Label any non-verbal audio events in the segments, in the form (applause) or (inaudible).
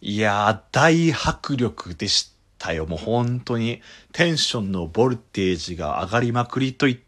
いやー、大迫力でしたよ。もう本当に、テンションのボルテージが上がりまくりと言っ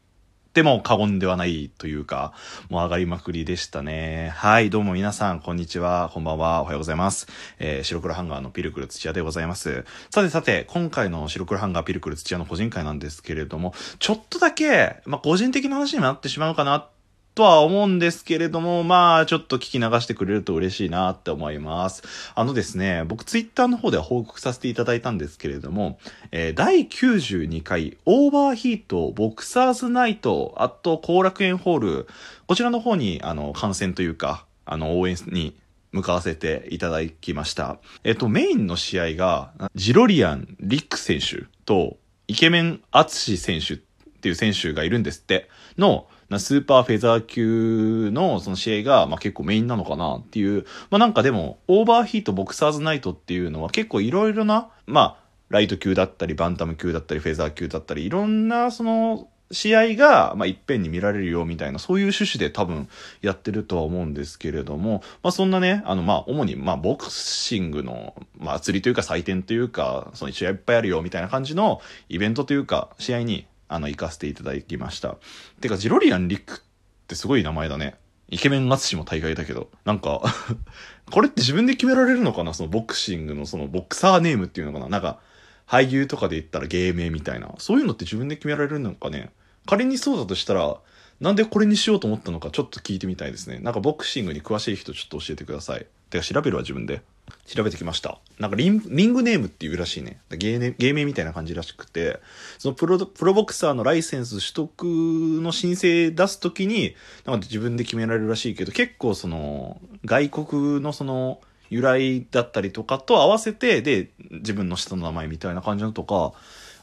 ても過言ではないというか、もう上がりまくりでしたね。はい、どうも皆さん、こんにちは、こんばんは、おはようございます。えー、白黒ハンガーのピルクル土屋でございます。さてさて、今回の白黒ハンガーピルクル土屋の個人会なんですけれども、ちょっとだけ、まあ、個人的な話にもなってしまうかなとは思うんですけれども、まあ、ちょっと聞き流してくれると嬉しいなって思います。あのですね、僕ツイッターの方では報告させていただいたんですけれども、えー、第92回オーバーヒートボクサーズナイトあと後楽園ホール、こちらの方に、あの、観戦というか、あの、応援に向かわせていただきました。えっと、メインの試合が、ジロリアン・リック選手と、イケメン・アツシ選手っていう選手がいるんですって、の、スーパーフェザー級のその試合が、まあ、結構メインなのかなっていう。まあ、なんかでも、オーバーヒートボクサーズナイトっていうのは結構いろいろな、まあ、ライト級だったり、バンタム級だったり、フェザー級だったり、いろんなその、試合が、まあ、いっぺんに見られるよみたいな、そういう趣旨で多分やってるとは思うんですけれども、まあ、そんなね、あの、まあ、主に、まあ、ボクシングの、まあ、釣りというか祭典というか、その試合いっぱいあるよみたいな感じのイベントというか、試合に、あの、行かせていただきました。てか、ジロリアン・リックってすごい名前だね。イケメン淳も大概だけど。なんか (laughs) これって自分で決められるのかな？そのボクシングのそのボクサーネームっていうのかな？なんか、俳優とかで言ったら芸名みたいな。そういうのって自分で決められるのかね？仮にそうだとしたら、なんでこれにしようと思ったのかちょっと聞いてみたいですね。なんかボクシングに詳しい人ちょっと教えてください。てか調べるわ自分で。調べてきました。なんかリンリングネームっていうらしいね。芸名芸名みたいな感じらしくて、そのプロプロボクサーのライセンス取得の申請出すときに、なんか自分で決められるらしいけど、結構その、外国のその、由来だったりとかと合わせて、で、自分の下の名前みたいな感じのとか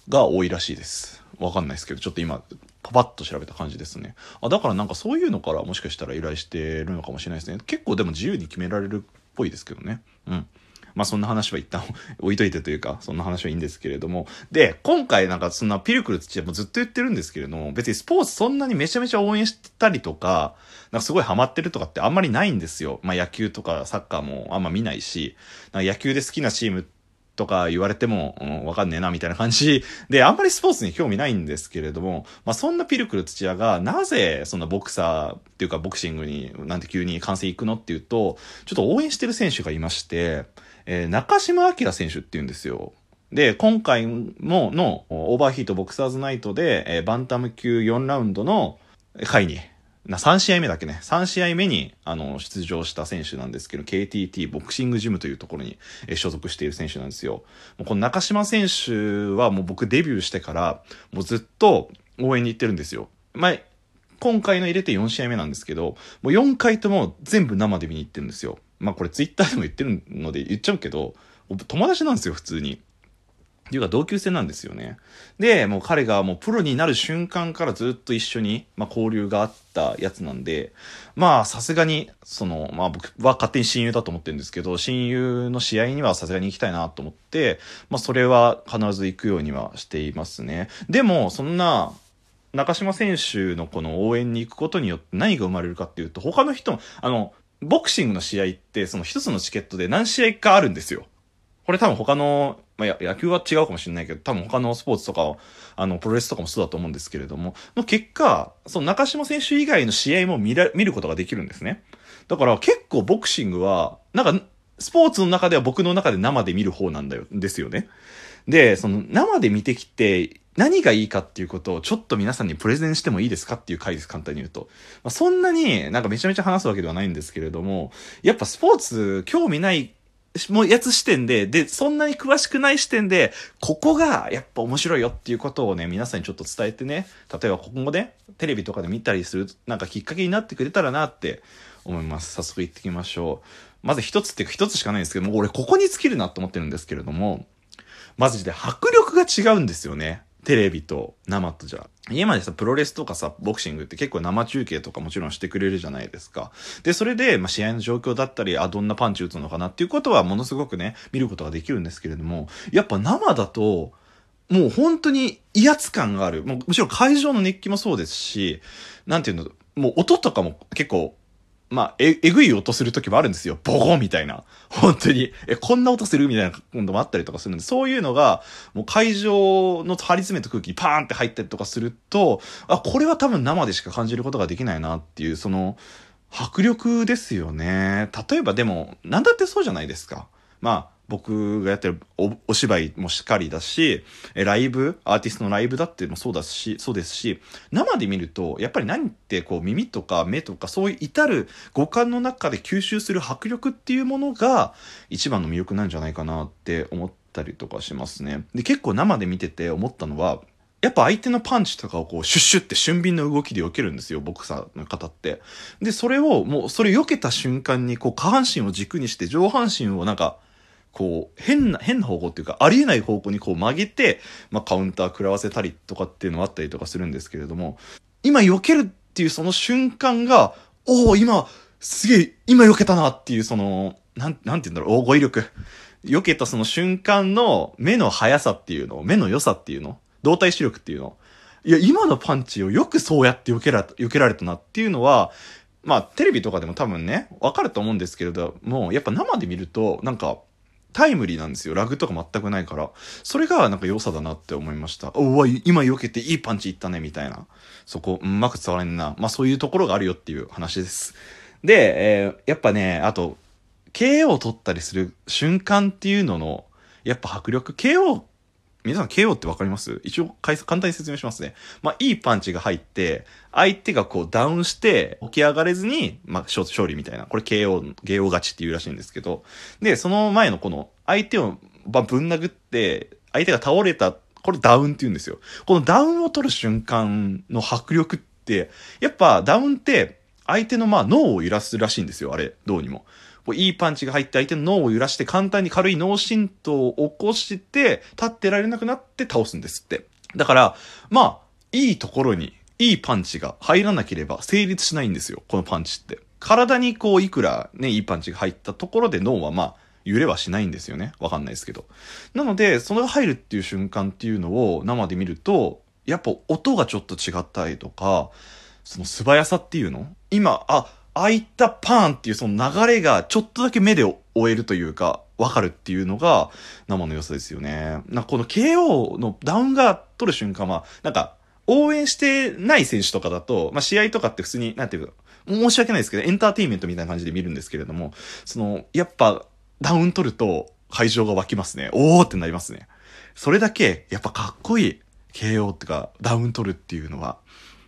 が多いらしいです。わかんないですけど、ちょっと今、パパッと調べた感じですね。あ、だからなんかそういうのからもしかしたら依頼してるのかもしれないですね。結構でも自由に決められるっぽいですけどね。うん。まあそんな話は一旦 (laughs) 置いといてというか、そんな話はいいんですけれども。で、今回なんかそんなピルクル土屋もずっと言ってるんですけれども、別にスポーツそんなにめちゃめちゃ応援したりとか、なんかすごいハマってるとかってあんまりないんですよ。まあ野球とかサッカーもあんま見ないし、なんか野球で好きなチームってとか言われても、うん、わかんねえな、みたいな感じ (laughs) で、あんまりスポーツに興味ないんですけれども、まあ、そんなピルクル土屋が、なぜ、そんなボクサーっていうか、ボクシングに、なんて急に観戦行くのっていうと、ちょっと応援してる選手がいまして、えー、中島明選手っていうんですよ。で、今回ものオーバーヒートボクサーズナイトで、えー、バンタム級4ラウンドの回にな、3試合目だっけね。3試合目に、あの、出場した選手なんですけど、KTT ボクシングジムというところに、所属している選手なんですよ。もうこの中島選手はもう僕デビューしてから、もうずっと応援に行ってるんですよ。前、今回の入れて4試合目なんですけど、もう4回とも全部生で見に行ってるんですよ。まあこれツイッターでも言ってるので言っちゃうけど、友達なんですよ、普通に。っていうか同級生なんですよね。で、もう彼がもうプロになる瞬間からずっと一緒に、まあ、交流があったやつなんで、まあさすがに、その、まあ僕は勝手に親友だと思ってるんですけど、親友の試合にはさすがに行きたいなと思って、まあそれは必ず行くようにはしていますね。でも、そんな、中島選手のこの応援に行くことによって何が生まれるかっていうと、他の人も、あの、ボクシングの試合って、その一つのチケットで何試合かあるんですよ。これ多分他のまあ、野球は違うかもしれないけど、多分他のスポーツとか、あの、プロレスとかもそうだと思うんですけれども、の結果、その中島選手以外の試合も見ら、見ることができるんですね。だから結構ボクシングは、なんか、スポーツの中では僕の中で生で見る方なんだよ、ですよね。で、その生で見てきて、何がいいかっていうことをちょっと皆さんにプレゼンしてもいいですかっていう回です、簡単に言うと。まあ、そんなになんかめちゃめちゃ話すわけではないんですけれども、やっぱスポーツ興味ないもうやつ視点で、で、そんなに詳しくない視点で、ここがやっぱ面白いよっていうことをね、皆さんにちょっと伝えてね、例えば今後ね、テレビとかで見たりする、なんかきっかけになってくれたらなって思います。早速行ってきましょう。まず一つっていうか一つしかないんですけども、俺ここに尽きるなと思ってるんですけれども、マジで迫力が違うんですよね。テレビと生とじゃ。家までさ、プロレスとかさ、ボクシングって結構生中継とかもちろんしてくれるじゃないですか。で、それで、まあ、試合の状況だったり、あ、どんなパンチ打つのかなっていうことはものすごくね、見ることができるんですけれども、やっぱ生だと、もう本当に威圧感がある。もうむしろ会場の熱気もそうですし、なんていうの、もう音とかも結構まあ、え、えぐい音する時もあるんですよ。ボゴンみたいな。本当に。え、こんな音するみたいなこともあったりとかするんで、そういうのが、もう会場の張り詰めた空気にパーンって入ったりとかすると、あ、これは多分生でしか感じることができないなっていう、その、迫力ですよね。例えばでも、なんだってそうじゃないですか。まあ、僕がやってるお芝居もしっかりだし、ライブ、アーティストのライブだってもそうだし、そうですし、生で見ると、やっぱり何ってこう耳とか目とかそういう至る五感の中で吸収する迫力っていうものが一番の魅力なんじゃないかなって思ったりとかしますね。で、結構生で見てて思ったのは、やっぱ相手のパンチとかをこうシュッシュって俊敏な動きで避けるんですよ、ボクサーの方って。で、それをもうそれ避けた瞬間にこう下半身を軸にして上半身をなんかこう、変な、変な方向っていうか、ありえない方向にこう曲げて、まあ、カウンター食らわせたりとかっていうのはあったりとかするんですけれども、今避けるっていうその瞬間が、おお今、すげえ、今避けたなっていうその、なん、なんて言うんだろう、大語彙力。避けたその瞬間の目の速さっていうの、目の良さっていうの、動体視力っていうの。いや、今のパンチをよくそうやって避けら、避けられたなっていうのは、まあ、テレビとかでも多分ね、わかると思うんですけれども、やっぱ生で見ると、なんか、タイムリーなんですよ。ラグとか全くないから。それがなんか良さだなって思いました。おわ、今避けていいパンチいったね、みたいな。そこ、うまく伝わらんな。まあそういうところがあるよっていう話です。で、えー、やっぱね、あと、KO を取ったりする瞬間っていうのの、やっぱ迫力、KO 皆さん KO ってわかります？一応簡単に説明しますね。まあ、いいパンチが入って、相手がこうダウンして、起き上がれずに、まあ、勝利みたいな。これ KO、KO 勝ちっていうらしいんですけど。で、その前のこの、相手をぶん殴って、相手が倒れた、これダウンって言うんですよ。このダウンを取る瞬間の迫力って、やっぱダウンって、相手のまあ脳を揺らすらしいんですよ、あれ、どうにも。こういいパンチが入って相手の脳を揺らして簡単に軽い脳震盪を起こして立ってられなくなって倒すんですって。だから、まあ、いいところにいいパンチが入らなければ成立しないんですよ、このパンチって。体にこういくらね、いいパンチが入ったところで脳はまあ、揺れはしないんですよね。わかんないですけど。なので、それが入るっていう瞬間っていうのを生で見ると、やっぱ音がちょっと違ったりとか、その素早さっていうの？今、あ、あいたパーンっていうその流れがちょっとだけ目で追えるというか、わかるっていうのが生の良さですよね。なんかこの KO のダウンが取る瞬間は、なんか応援してない選手とかだと、まあ試合とかって普通に、なんていうか、申し訳ないですけど、エンターテインメントみたいな感じで見るんですけれども、その、やっぱダウン取ると会場が湧きますね。おーってなりますね。それだけ、やっぱかっこいい。KO ってか、ダウン取るっていうのは。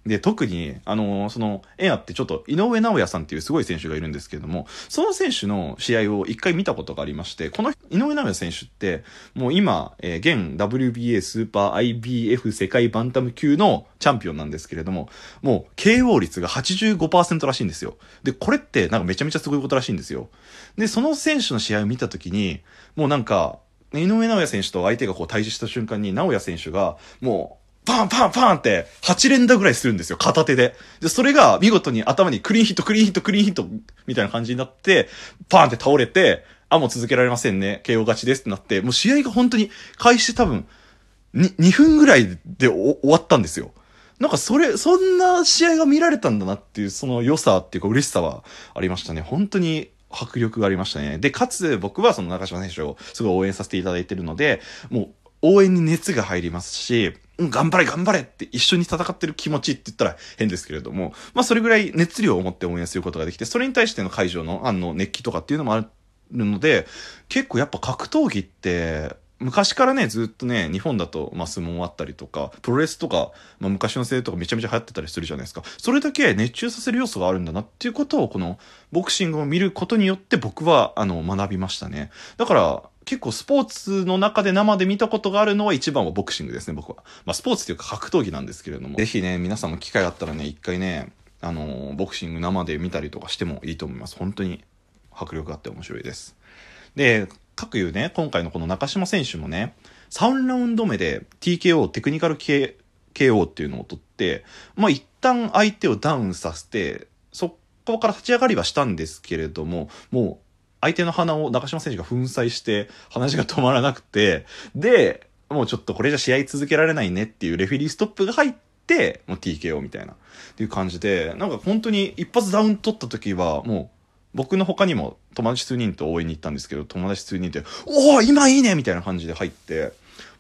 で、特に、あの、その、エアってちょっと井上尚弥さんっていうすごい選手がいるんですけれども、その選手の試合を一回見たことがありまして、この井上尚弥選手って、もう今、えー、現 WBA スーパー IBF 世界バンタム級のチャンピオンなんですけれども、もう KO 率が85%らしいんですよ。で、これってなんかめちゃめちゃすごいことらしいんですよ。で、その選手の試合を見たときに、もうなんか、井上尚弥選手と相手がこう対峙した瞬間に、尚弥選手が、もう、パンパンパンって8連打ぐらいするんですよ、片手で。で、それが見事に頭にクリーンヒット、クリーンヒット、クリーンヒットみたいな感じになって、パンって倒れて、あ、もう続けられませんね。KO 勝ちですってなって、もう試合が本当に開始多分、2, 2分ぐらいで終わったんですよ。なんかそれ、そんな試合が見られたんだなっていう、その良さっていうか嬉しさはありましたね。本当に迫力がありましたね。で、かつ僕はその中島選手をすごい応援させていただいてるので、もう応援に熱が入りますし、うん、頑張れ頑張れって一緒に戦ってる気持ちって言ったら変ですけれども、まあそれぐらい熱量を持って応援することができて、それに対しての会場のあの熱気とかっていうのもあるので、結構やっぱ格闘技って、昔からね、ずっとね、日本だと、まあ、相撲あったりとか、プロレスとか、まあ、昔のせいとかめちゃめちゃ流行ってたりするじゃないですか。それだけ熱中させる要素があるんだなっていうことを、この、ボクシングを見ることによって僕は、あの、学びましたね。だから、結構スポーツの中で生で見たことがあるのは一番はボクシングですね、僕は。まあ、スポーツっていうか格闘技なんですけれども。ぜひね、皆さんも機会あったらね、一回ね、あの、ボクシング生で見たりとかしてもいいと思います。本当に迫力があって面白いです。で、各いうね、今回のこの中島選手もね、3ラウンド目で TKO、テクニカル KO っていうのを取って、まあ一旦相手をダウンさせて、そこから立ち上がりはしたんですけれども、もう相手の鼻を中島選手が粉砕して話が止まらなくて、で、もうちょっとこれじゃ試合続けられないねっていうレフェリーストップが入って、もう TKO みたいな。っていう感じで、なんか本当に一発ダウン取った時は、もう、僕の他にも友達数人と応援に行ったんですけど、友達数人で、おお今いいねみたいな感じで入って、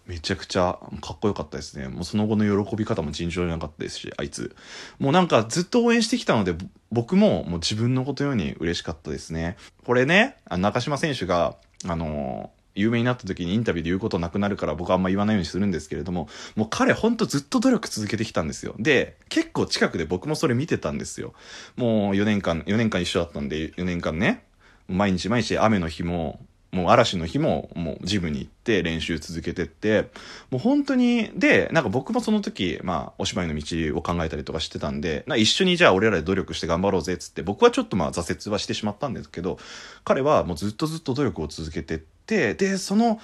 めちゃくちゃかっこよかったですね。もうその後の喜び方も尋常じゃなかったですし、あいつ。もうなんかずっと応援してきたので、僕ももう自分のことように嬉しかったですね。これね、中島選手が、あのー有名になった時にインタビューで言うことなくなるから僕はあんま言わないようにするんですけれども、もう彼ほんとずっと努力続けてきたんですよ。で、結構近くで僕もそれ見てたんですよ。もう4年間、4年間一緒だったんで、4年間ね、毎日毎日雨の日も、もう嵐の日ももうジムに行って練習続けてって、もう本当に、で、なんか僕もその時、まあお芝居の道を考えたりとかしてたんで、一緒にじゃあ俺らで努力して頑張ろうぜっつって、僕はちょっとまあ挫折はしてしまったんですけど、彼はもうずっとずっと努力を続けてって、で、その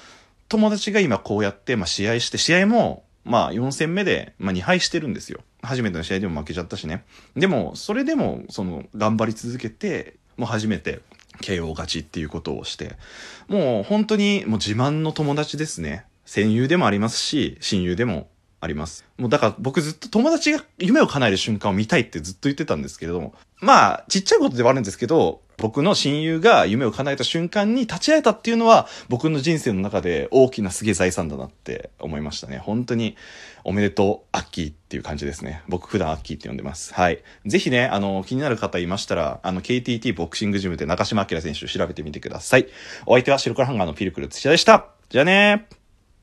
友達が今こうやって、まあ試合して、試合もまあ4戦目で、まあ2敗してるんですよ。初めての試合でも負けちゃったしね。でも、それでも、その、頑張り続けて、もう初めて KO 勝ちっていうことをして、もう本当にもう自慢の友達ですね。戦友でもありますし、親友でもあります。もうだから僕ずっと友達が夢を叶える瞬間を見たいってずっと言ってたんですけれども、まあ、ちっちゃいことではあるんですけど、僕の親友が夢を叶えた瞬間に立ち会えたっていうのは、僕の人生の中で大きなすげえ財産だなって思いましたね。本当に、おめでとう、アッキーっていう感じですね。僕普段アッキーって呼んでます。はい。ぜひね、あの、気になる方いましたら、あの、KTT ボクシングジムで中島明選手を調べてみてください。お相手は白黒ハンガーのピルクル土屋でした。じゃあねー。